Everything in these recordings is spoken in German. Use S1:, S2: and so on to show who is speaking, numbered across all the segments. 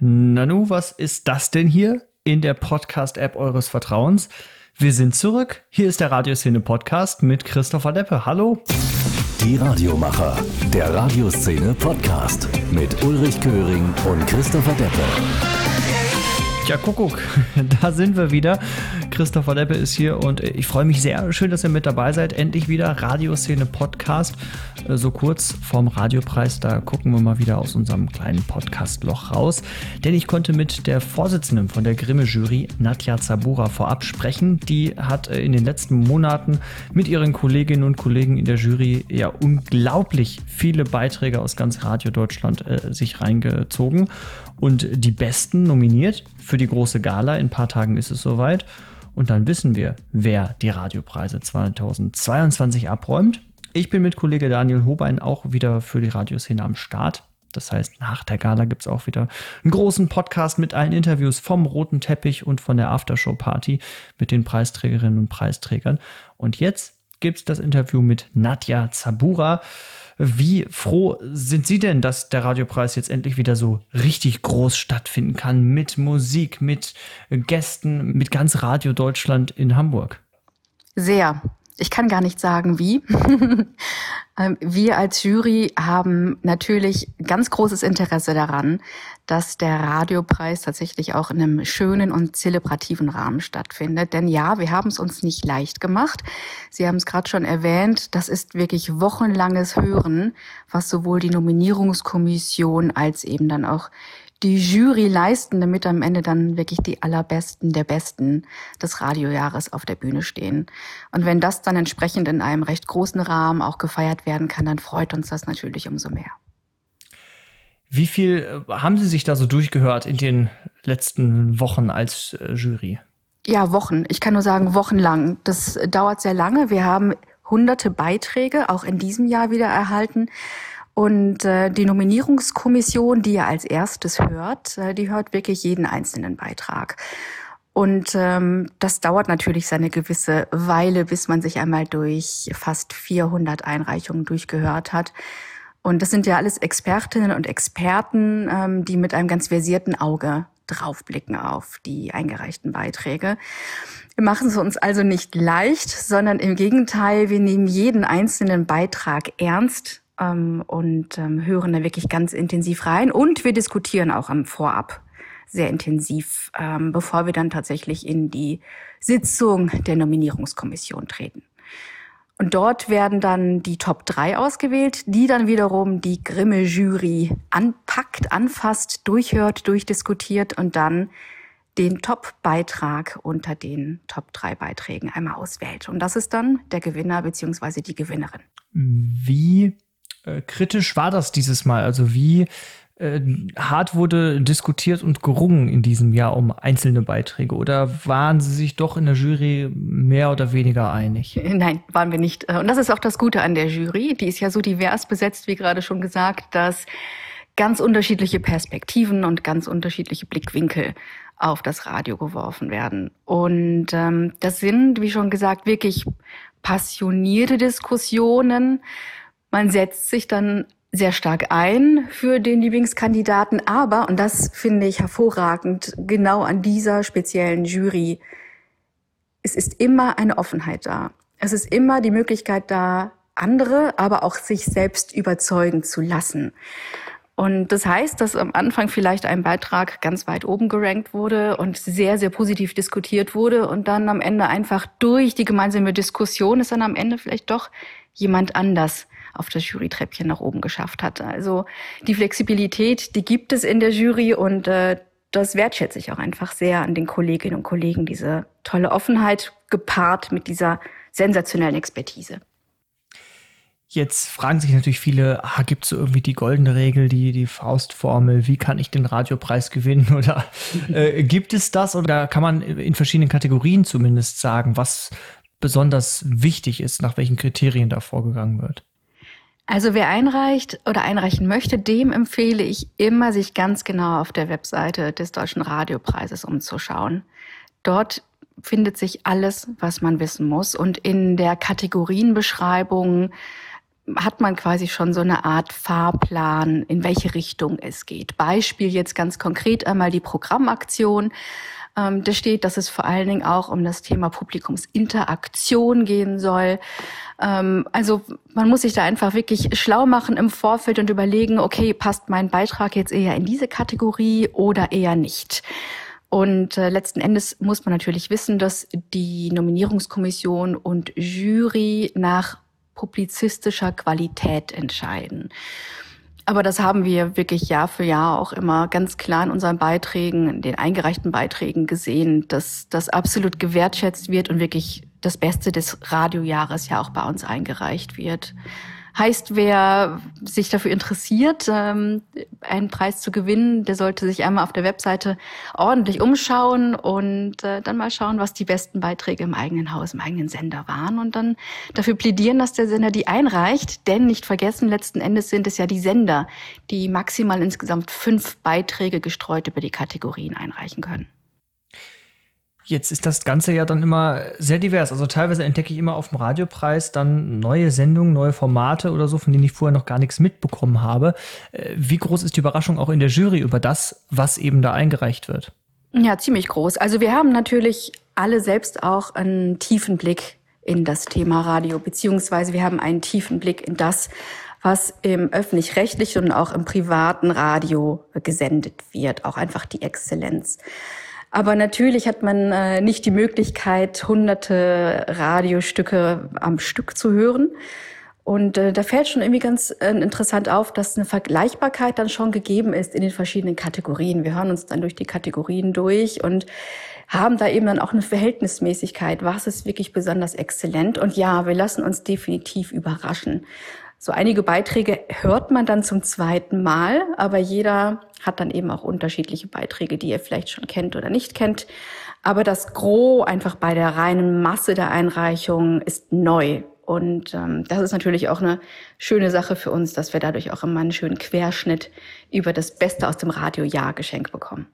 S1: Nanu, was ist das denn hier in der Podcast-App eures Vertrauens? Wir sind zurück. Hier ist der Radioszene Podcast mit Christopher Deppe. Hallo.
S2: Die Radiomacher, der Radioszene Podcast mit Ulrich Köhring und Christopher Deppe.
S1: Ja, Kuckuck, da sind wir wieder. Christopher Leppe ist hier und ich freue mich sehr. Schön, dass ihr mit dabei seid. Endlich wieder Radioszene Podcast. Äh, so kurz vorm Radiopreis, da gucken wir mal wieder aus unserem kleinen Podcast-Loch raus. Denn ich konnte mit der Vorsitzenden von der Grimme-Jury, Nadja Zabura, vorab sprechen. Die hat äh, in den letzten Monaten mit ihren Kolleginnen und Kollegen in der Jury ja unglaublich viele Beiträge aus ganz Radio Deutschland äh, sich reingezogen und die besten nominiert für die große Gala. In ein paar Tagen ist es soweit. Und dann wissen wir, wer die Radiopreise 2022 abräumt. Ich bin mit Kollege Daniel Hobein auch wieder für die Radioszene am Start. Das heißt, nach der Gala gibt es auch wieder einen großen Podcast mit allen Interviews vom roten Teppich und von der Aftershow-Party mit den Preisträgerinnen und Preisträgern. Und jetzt gibt es das Interview mit Nadja Zabura. Wie froh sind Sie denn, dass der Radiopreis jetzt endlich wieder so richtig groß stattfinden kann mit Musik, mit Gästen, mit ganz Radio Deutschland in Hamburg?
S3: Sehr. Ich kann gar nicht sagen, wie. Ähm, wir als Jury haben natürlich ganz großes Interesse daran, dass der Radiopreis tatsächlich auch in einem schönen und zelebrativen Rahmen stattfindet. Denn ja, wir haben es uns nicht leicht gemacht. Sie haben es gerade schon erwähnt, das ist wirklich wochenlanges Hören, was sowohl die Nominierungskommission als eben dann auch die Jury leisten, damit am Ende dann wirklich die allerbesten der Besten des Radiojahres auf der Bühne stehen. Und wenn das dann entsprechend in einem recht großen Rahmen auch gefeiert werden kann, dann freut uns das natürlich umso mehr.
S1: Wie viel äh, haben Sie sich da so durchgehört in den letzten Wochen als äh, Jury?
S3: Ja, Wochen. Ich kann nur sagen, wochenlang. Das dauert sehr lange. Wir haben hunderte Beiträge auch in diesem Jahr wieder erhalten. Und äh, die Nominierungskommission, die ja als erstes hört, äh, die hört wirklich jeden einzelnen Beitrag. Und ähm, das dauert natürlich seine gewisse Weile, bis man sich einmal durch fast 400 Einreichungen durchgehört hat. Und das sind ja alles Expertinnen und Experten, ähm, die mit einem ganz versierten Auge draufblicken auf die eingereichten Beiträge. Wir machen es uns also nicht leicht, sondern im Gegenteil, wir nehmen jeden einzelnen Beitrag ernst ähm, und ähm, hören da wirklich ganz intensiv rein. Und wir diskutieren auch am Vorab sehr intensiv, ähm, bevor wir dann tatsächlich in die Sitzung der Nominierungskommission treten. Und dort werden dann die Top 3 ausgewählt, die dann wiederum die Grimme Jury anpackt, anfasst, durchhört, durchdiskutiert und dann den Top-Beitrag unter den Top 3 Beiträgen einmal auswählt. Und das ist dann der Gewinner beziehungsweise die Gewinnerin.
S1: Wie äh, kritisch war das dieses Mal? Also wie äh, hart wurde diskutiert und gerungen in diesem Jahr um einzelne Beiträge? Oder waren Sie sich doch in der Jury mehr oder weniger einig?
S3: Nein, waren wir nicht. Und das ist auch das Gute an der Jury. Die ist ja so divers besetzt, wie gerade schon gesagt, dass ganz unterschiedliche Perspektiven und ganz unterschiedliche Blickwinkel auf das Radio geworfen werden. Und ähm, das sind, wie schon gesagt, wirklich passionierte Diskussionen man setzt sich dann sehr stark ein für den Lieblingskandidaten, aber, und das finde ich hervorragend, genau an dieser speziellen Jury, es ist immer eine Offenheit da. Es ist immer die Möglichkeit da, andere, aber auch sich selbst überzeugen zu lassen. Und das heißt, dass am Anfang vielleicht ein Beitrag ganz weit oben gerankt wurde und sehr, sehr positiv diskutiert wurde und dann am Ende einfach durch die gemeinsame Diskussion ist dann am Ende vielleicht doch jemand anders auf das Jurytreppchen nach oben geschafft hat. Also die Flexibilität, die gibt es in der Jury und äh, das wertschätze ich auch einfach sehr an den Kolleginnen und Kollegen, diese tolle Offenheit gepaart mit dieser sensationellen Expertise.
S1: Jetzt fragen sich natürlich viele, ah, gibt es so irgendwie die goldene Regel, die, die Faustformel, wie kann ich den Radiopreis gewinnen? Oder äh, gibt es das? Oder kann man in verschiedenen Kategorien zumindest sagen, was besonders wichtig ist, nach welchen Kriterien da vorgegangen wird?
S3: Also wer einreicht oder einreichen möchte, dem empfehle ich immer, sich ganz genau auf der Webseite des Deutschen Radiopreises umzuschauen. Dort findet sich alles, was man wissen muss. Und in der Kategorienbeschreibung hat man quasi schon so eine Art Fahrplan, in welche Richtung es geht. Beispiel jetzt ganz konkret einmal die Programmaktion. Ähm, da steht, dass es vor allen Dingen auch um das Thema Publikumsinteraktion gehen soll. Ähm, also man muss sich da einfach wirklich schlau machen im Vorfeld und überlegen, okay, passt mein Beitrag jetzt eher in diese Kategorie oder eher nicht. Und äh, letzten Endes muss man natürlich wissen, dass die Nominierungskommission und Jury nach publizistischer Qualität entscheiden. Aber das haben wir wirklich Jahr für Jahr auch immer ganz klar in unseren Beiträgen, in den eingereichten Beiträgen gesehen, dass das absolut gewertschätzt wird und wirklich das Beste des Radiojahres ja auch bei uns eingereicht wird. Heißt, wer sich dafür interessiert, ähm, einen Preis zu gewinnen, der sollte sich einmal auf der Webseite ordentlich umschauen und äh, dann mal schauen, was die besten Beiträge im eigenen Haus, im eigenen Sender waren und dann dafür plädieren, dass der Sender die einreicht. Denn nicht vergessen, letzten Endes sind es ja die Sender, die maximal insgesamt fünf Beiträge gestreut über die Kategorien einreichen können.
S1: Jetzt ist das Ganze ja dann immer sehr divers. Also teilweise entdecke ich immer auf dem Radiopreis dann neue Sendungen, neue Formate oder so, von denen ich vorher noch gar nichts mitbekommen habe. Äh, wie groß ist die Überraschung auch in der Jury über das, was eben da eingereicht wird?
S3: Ja, ziemlich groß. Also wir haben natürlich alle selbst auch einen tiefen Blick in das Thema Radio, beziehungsweise wir haben einen tiefen Blick in das, was im öffentlich-rechtlichen und auch im privaten Radio gesendet wird, auch einfach die Exzellenz. Aber natürlich hat man äh, nicht die Möglichkeit, hunderte Radiostücke am Stück zu hören. Und äh, da fällt schon irgendwie ganz äh, interessant auf, dass eine Vergleichbarkeit dann schon gegeben ist in den verschiedenen Kategorien. Wir hören uns dann durch die Kategorien durch und haben da eben dann auch eine Verhältnismäßigkeit. Was ist wirklich besonders exzellent? Und ja, wir lassen uns definitiv überraschen. So einige Beiträge hört man dann zum zweiten Mal, aber jeder hat dann eben auch unterschiedliche Beiträge, die ihr vielleicht schon kennt oder nicht kennt. Aber das Gros einfach bei der reinen Masse der Einreichungen ist neu. Und ähm, das ist natürlich auch eine schöne Sache für uns, dass wir dadurch auch immer einen schönen Querschnitt über das Beste aus dem Radiojahr geschenkt bekommen.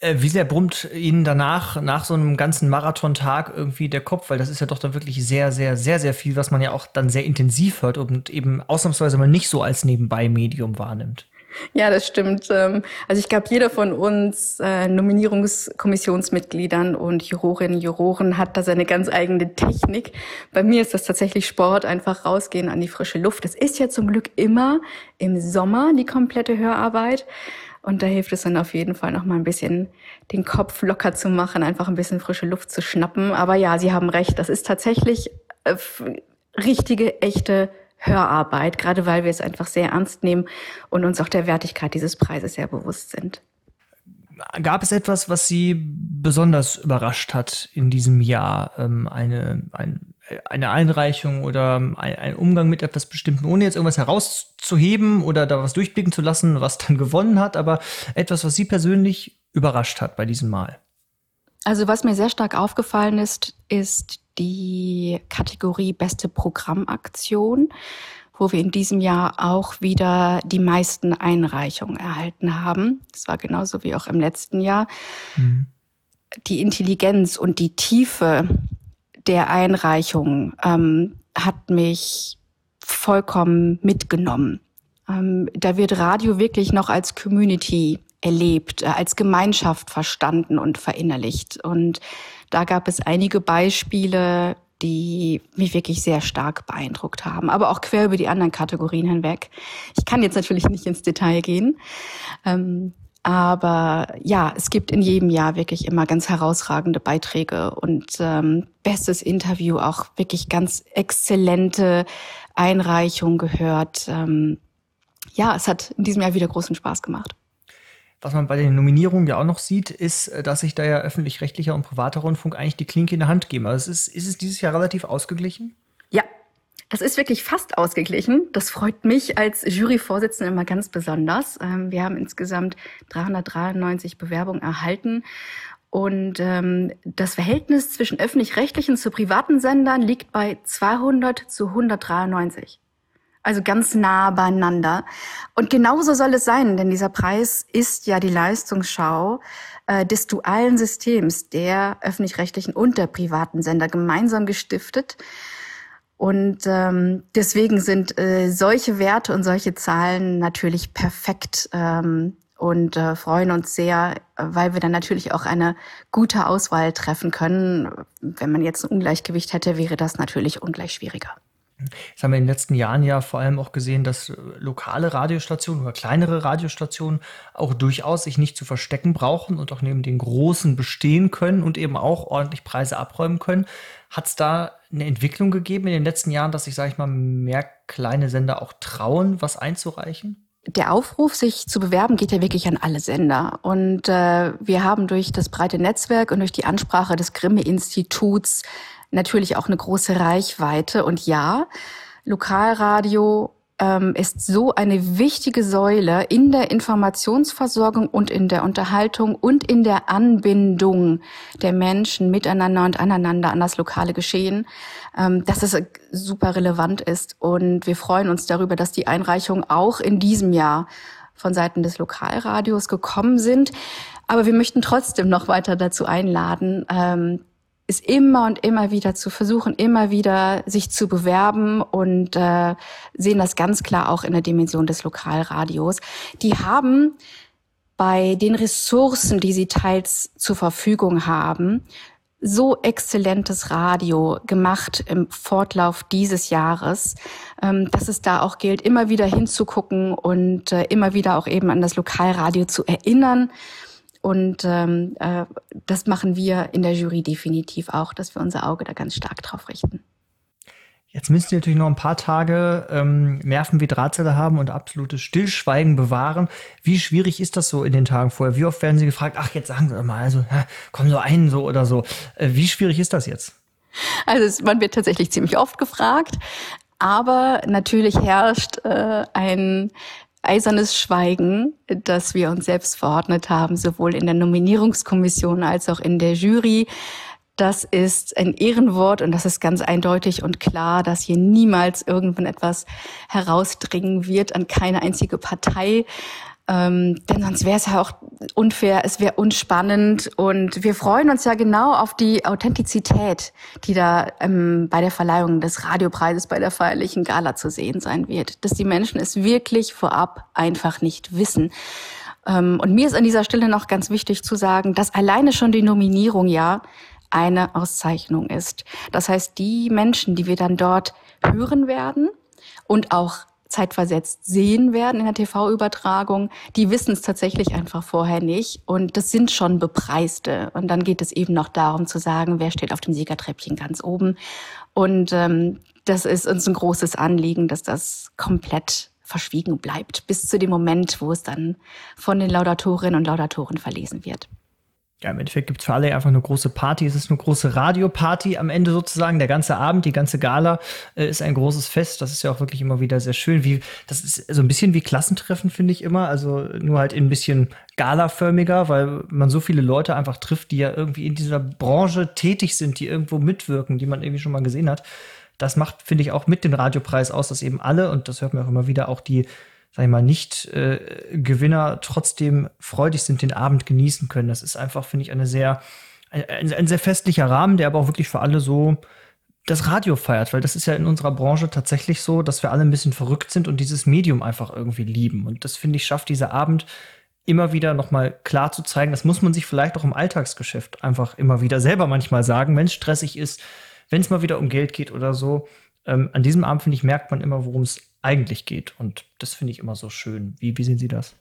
S1: Äh, wie sehr brummt Ihnen danach, nach so einem ganzen Marathontag irgendwie der Kopf? Weil das ist ja doch dann wirklich sehr, sehr, sehr, sehr viel, was man ja auch dann sehr intensiv hört und eben ausnahmsweise mal nicht so als Nebenbei-Medium wahrnimmt.
S3: Ja, das stimmt. Ähm, also ich glaube, jeder von uns äh, Nominierungskommissionsmitgliedern und Jurorinnen Juroren hat da seine ganz eigene Technik. Bei mir ist das tatsächlich Sport, einfach rausgehen an die frische Luft. Das ist ja zum Glück immer im Sommer die komplette Hörarbeit. Und da hilft es dann auf jeden Fall noch mal ein bisschen den Kopf locker zu machen, einfach ein bisschen frische Luft zu schnappen. Aber ja, Sie haben recht, das ist tatsächlich äh, richtige, echte Hörarbeit, gerade weil wir es einfach sehr ernst nehmen und uns auch der Wertigkeit dieses Preises sehr bewusst sind.
S1: Gab es etwas, was Sie besonders überrascht hat in diesem Jahr? Ähm, eine, ein, eine Einreichung oder ein, ein, Umgang mit etwas Bestimmten, ohne jetzt irgendwas herauszuheben oder da was durchblicken zu lassen, was dann gewonnen hat, aber etwas, was Sie persönlich überrascht hat bei diesem Mal?
S3: Also was mir sehr stark aufgefallen ist, ist die Kategorie Beste Programmaktion wo wir in diesem Jahr auch wieder die meisten Einreichungen erhalten haben. Das war genauso wie auch im letzten Jahr. Mhm. Die Intelligenz und die Tiefe der Einreichungen ähm, hat mich vollkommen mitgenommen. Ähm, da wird Radio wirklich noch als Community erlebt, äh, als Gemeinschaft verstanden und verinnerlicht. Und da gab es einige Beispiele, die mich wirklich sehr stark beeindruckt haben, aber auch quer über die anderen Kategorien hinweg. Ich kann jetzt natürlich nicht ins Detail gehen, ähm, aber ja, es gibt in jedem Jahr wirklich immer ganz herausragende Beiträge und ähm, bestes Interview, auch wirklich ganz exzellente Einreichungen gehört. Ähm, ja, es hat in diesem Jahr wieder großen Spaß gemacht.
S1: Was man bei den Nominierungen ja auch noch sieht, ist, äh, dass sich da ja öffentlich-rechtlicher und privater Rundfunk eigentlich die Klinke in der Hand geben. Also ist, ist es dieses Jahr relativ ausgeglichen?
S3: Das ist wirklich fast ausgeglichen. Das freut mich als Juryvorsitzende immer ganz besonders. Ähm, wir haben insgesamt 393 Bewerbungen erhalten. Und ähm, das Verhältnis zwischen öffentlich-rechtlichen zu privaten Sendern liegt bei 200 zu 193. Also ganz nah beieinander. Und genauso soll es sein, denn dieser Preis ist ja die Leistungsschau äh, des dualen Systems der öffentlich-rechtlichen und der privaten Sender gemeinsam gestiftet. Und ähm, deswegen sind äh, solche Werte und solche Zahlen natürlich perfekt ähm, und äh, freuen uns sehr, weil wir dann natürlich auch eine gute Auswahl treffen können. Wenn man jetzt ein Ungleichgewicht hätte, wäre das natürlich ungleich schwieriger.
S1: Jetzt haben wir in den letzten Jahren ja vor allem auch gesehen, dass lokale Radiostationen oder kleinere Radiostationen auch durchaus sich nicht zu verstecken brauchen und auch neben den großen bestehen können und eben auch ordentlich Preise abräumen können. Hat es da eine Entwicklung gegeben in den letzten Jahren, dass sich, sage ich mal, mehr kleine Sender auch trauen, was einzureichen?
S3: der Aufruf, sich zu bewerben, geht ja wirklich an alle Sender. Und äh, wir haben durch das breite Netzwerk und durch die Ansprache des Grimme-Instituts natürlich auch eine große Reichweite. Und ja, Lokalradio ähm, ist so eine wichtige Säule in der Informationsversorgung und in der Unterhaltung und in der Anbindung der Menschen miteinander und aneinander an das lokale Geschehen, ähm, dass es super relevant ist. Und wir freuen uns darüber, dass die Einreichungen auch in diesem Jahr von Seiten des Lokalradios gekommen sind. Aber wir möchten trotzdem noch weiter dazu einladen, ähm, ist immer und immer wieder zu versuchen, immer wieder sich zu bewerben und äh, sehen das ganz klar auch in der Dimension des Lokalradios. Die haben bei den Ressourcen, die sie teils zur Verfügung haben, so exzellentes Radio gemacht im Fortlauf dieses Jahres, ähm, dass es da auch gilt, immer wieder hinzugucken und äh, immer wieder auch eben an das Lokalradio zu erinnern und ähm, äh, das machen wir in der Jury definitiv auch, dass wir unser Auge da ganz stark drauf richten.
S1: Jetzt müsst ihr natürlich noch ein paar Tage ähm, Nerven wie Drahtseile haben und absolutes Stillschweigen bewahren. Wie schwierig ist das so in den Tagen vorher? Wie oft werden Sie gefragt, ach, jetzt sagen Sie mal, also komm so ein, so oder so. Äh, wie schwierig ist das jetzt?
S3: Also man wird tatsächlich ziemlich oft gefragt. Aber natürlich herrscht äh, ein eisernes Schweigen, das wir uns selbst verordnet haben, sowohl in der Nominierungskommission als auch in der Jury. Das ist ein Ehrenwort und das ist ganz eindeutig und klar, dass hier niemals irgendwann etwas herausdringen wird an keine einzige Partei. Ähm, denn sonst wäre es ja auch unfair, es wäre unspannend und wir freuen uns ja genau auf die Authentizität, die da ähm, bei der Verleihung des Radiopreises bei der feierlichen Gala zu sehen sein wird. Dass die Menschen es wirklich vorab einfach nicht wissen. Ähm, und mir ist an dieser Stelle noch ganz wichtig zu sagen, dass alleine schon die Nominierung ja eine Auszeichnung ist. Das heißt, die Menschen, die wir dann dort hören werden und auch zeitversetzt sehen werden in der TV-Übertragung, die wissen es tatsächlich einfach vorher nicht. Und das sind schon Bepreiste. Und dann geht es eben noch darum zu sagen, wer steht auf dem Siegertreppchen ganz oben. Und ähm, das ist uns ein großes Anliegen, dass das komplett verschwiegen bleibt, bis zu dem Moment, wo es dann von den Laudatorinnen und Laudatoren verlesen wird
S1: ja, im Endeffekt gibt es für alle einfach eine große Party. Es ist eine große Radioparty am Ende sozusagen. Der ganze Abend, die ganze Gala äh, ist ein großes Fest. Das ist ja auch wirklich immer wieder sehr schön. Wie, das ist so ein bisschen wie Klassentreffen, finde ich immer. Also nur halt ein bisschen galaförmiger, weil man so viele Leute einfach trifft, die ja irgendwie in dieser Branche tätig sind, die irgendwo mitwirken, die man irgendwie schon mal gesehen hat. Das macht, finde ich, auch mit dem Radiopreis aus, dass eben alle, und das hört man auch immer wieder, auch die sag ich mal, Nicht-Gewinner äh, trotzdem freudig sind, den Abend genießen können. Das ist einfach, finde ich, eine sehr, ein, ein, sehr festlicher Rahmen, der aber auch wirklich für alle so das Radio feiert, weil das ist ja in unserer Branche tatsächlich so, dass wir alle ein bisschen verrückt sind und dieses Medium einfach irgendwie lieben. Und das, finde ich, schafft dieser Abend immer wieder nochmal klar zu zeigen. Das muss man sich vielleicht auch im Alltagsgeschäft einfach immer wieder selber manchmal sagen, wenn es stressig ist, wenn es mal wieder um Geld geht oder so. Ähm, an diesem Abend, finde ich, merkt man immer, worum es eigentlich geht. Und das finde ich immer so schön. Wie, wie sehen Sie das?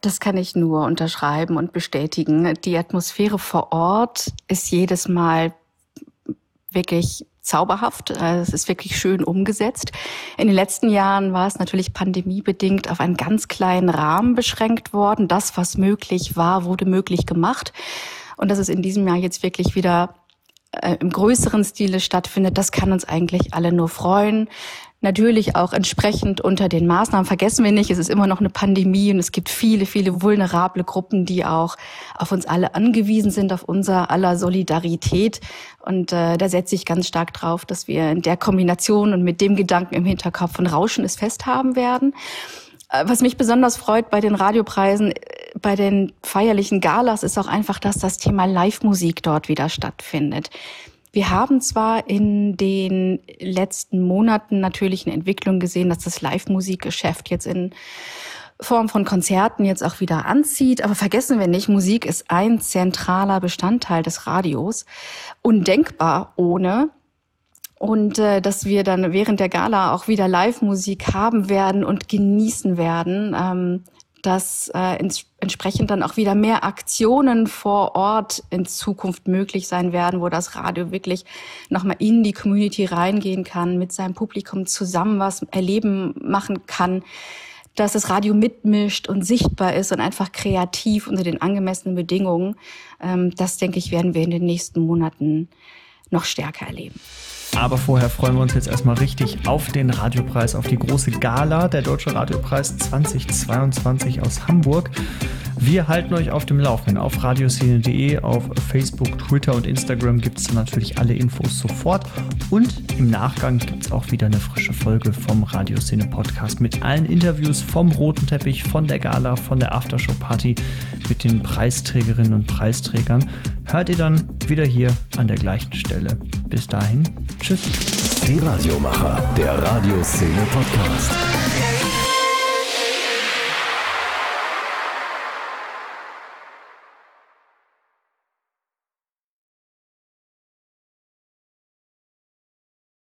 S3: Das kann ich nur unterschreiben und bestätigen. Die Atmosphäre vor Ort ist jedes Mal wirklich zauberhaft. Äh, es ist wirklich schön umgesetzt. In den letzten Jahren war es natürlich pandemiebedingt auf einen ganz kleinen Rahmen beschränkt worden. Das, was möglich war, wurde möglich gemacht. Und dass es in diesem Jahr jetzt wirklich wieder äh, im größeren Stile stattfindet, das kann uns eigentlich alle nur freuen. Natürlich auch entsprechend unter den Maßnahmen vergessen wir nicht, es ist immer noch eine Pandemie und es gibt viele, viele vulnerable Gruppen, die auch auf uns alle angewiesen sind, auf unser aller Solidarität. Und äh, da setze ich ganz stark drauf, dass wir in der Kombination und mit dem Gedanken im Hinterkopf von Rauschen es festhaben werden. Äh, was mich besonders freut bei den Radiopreisen, äh, bei den feierlichen Galas, ist auch einfach, dass das Thema Live-Musik dort wieder stattfindet. Wir haben zwar in den letzten Monaten natürlich eine Entwicklung gesehen, dass das Live-Musikgeschäft jetzt in Form von Konzerten jetzt auch wieder anzieht. Aber vergessen wir nicht, Musik ist ein zentraler Bestandteil des Radios. Undenkbar ohne. Und äh, dass wir dann während der Gala auch wieder Live-Musik haben werden und genießen werden. Ähm, dass äh, ins, entsprechend dann auch wieder mehr Aktionen vor Ort in Zukunft möglich sein werden, wo das Radio wirklich nochmal in die Community reingehen kann, mit seinem Publikum zusammen was erleben machen kann, dass das Radio mitmischt und sichtbar ist und einfach kreativ unter den angemessenen Bedingungen. Ähm, das, denke ich, werden wir in den nächsten Monaten noch stärker erleben.
S1: Aber vorher freuen wir uns jetzt erstmal richtig auf den Radiopreis, auf die große Gala, der Deutsche Radiopreis 2022 aus Hamburg. Wir halten euch auf dem Laufenden. Auf radioszene.de, auf Facebook, Twitter und Instagram gibt es natürlich alle Infos sofort. Und im Nachgang gibt es auch wieder eine frische Folge vom Radioszene Podcast mit allen Interviews vom roten Teppich, von der Gala, von der Aftershow-Party mit den Preisträgerinnen und Preisträgern. Hört ihr dann wieder hier an der gleichen Stelle. Bis dahin, tschüss.
S2: Die Radiomacher, der Radioszene Podcast.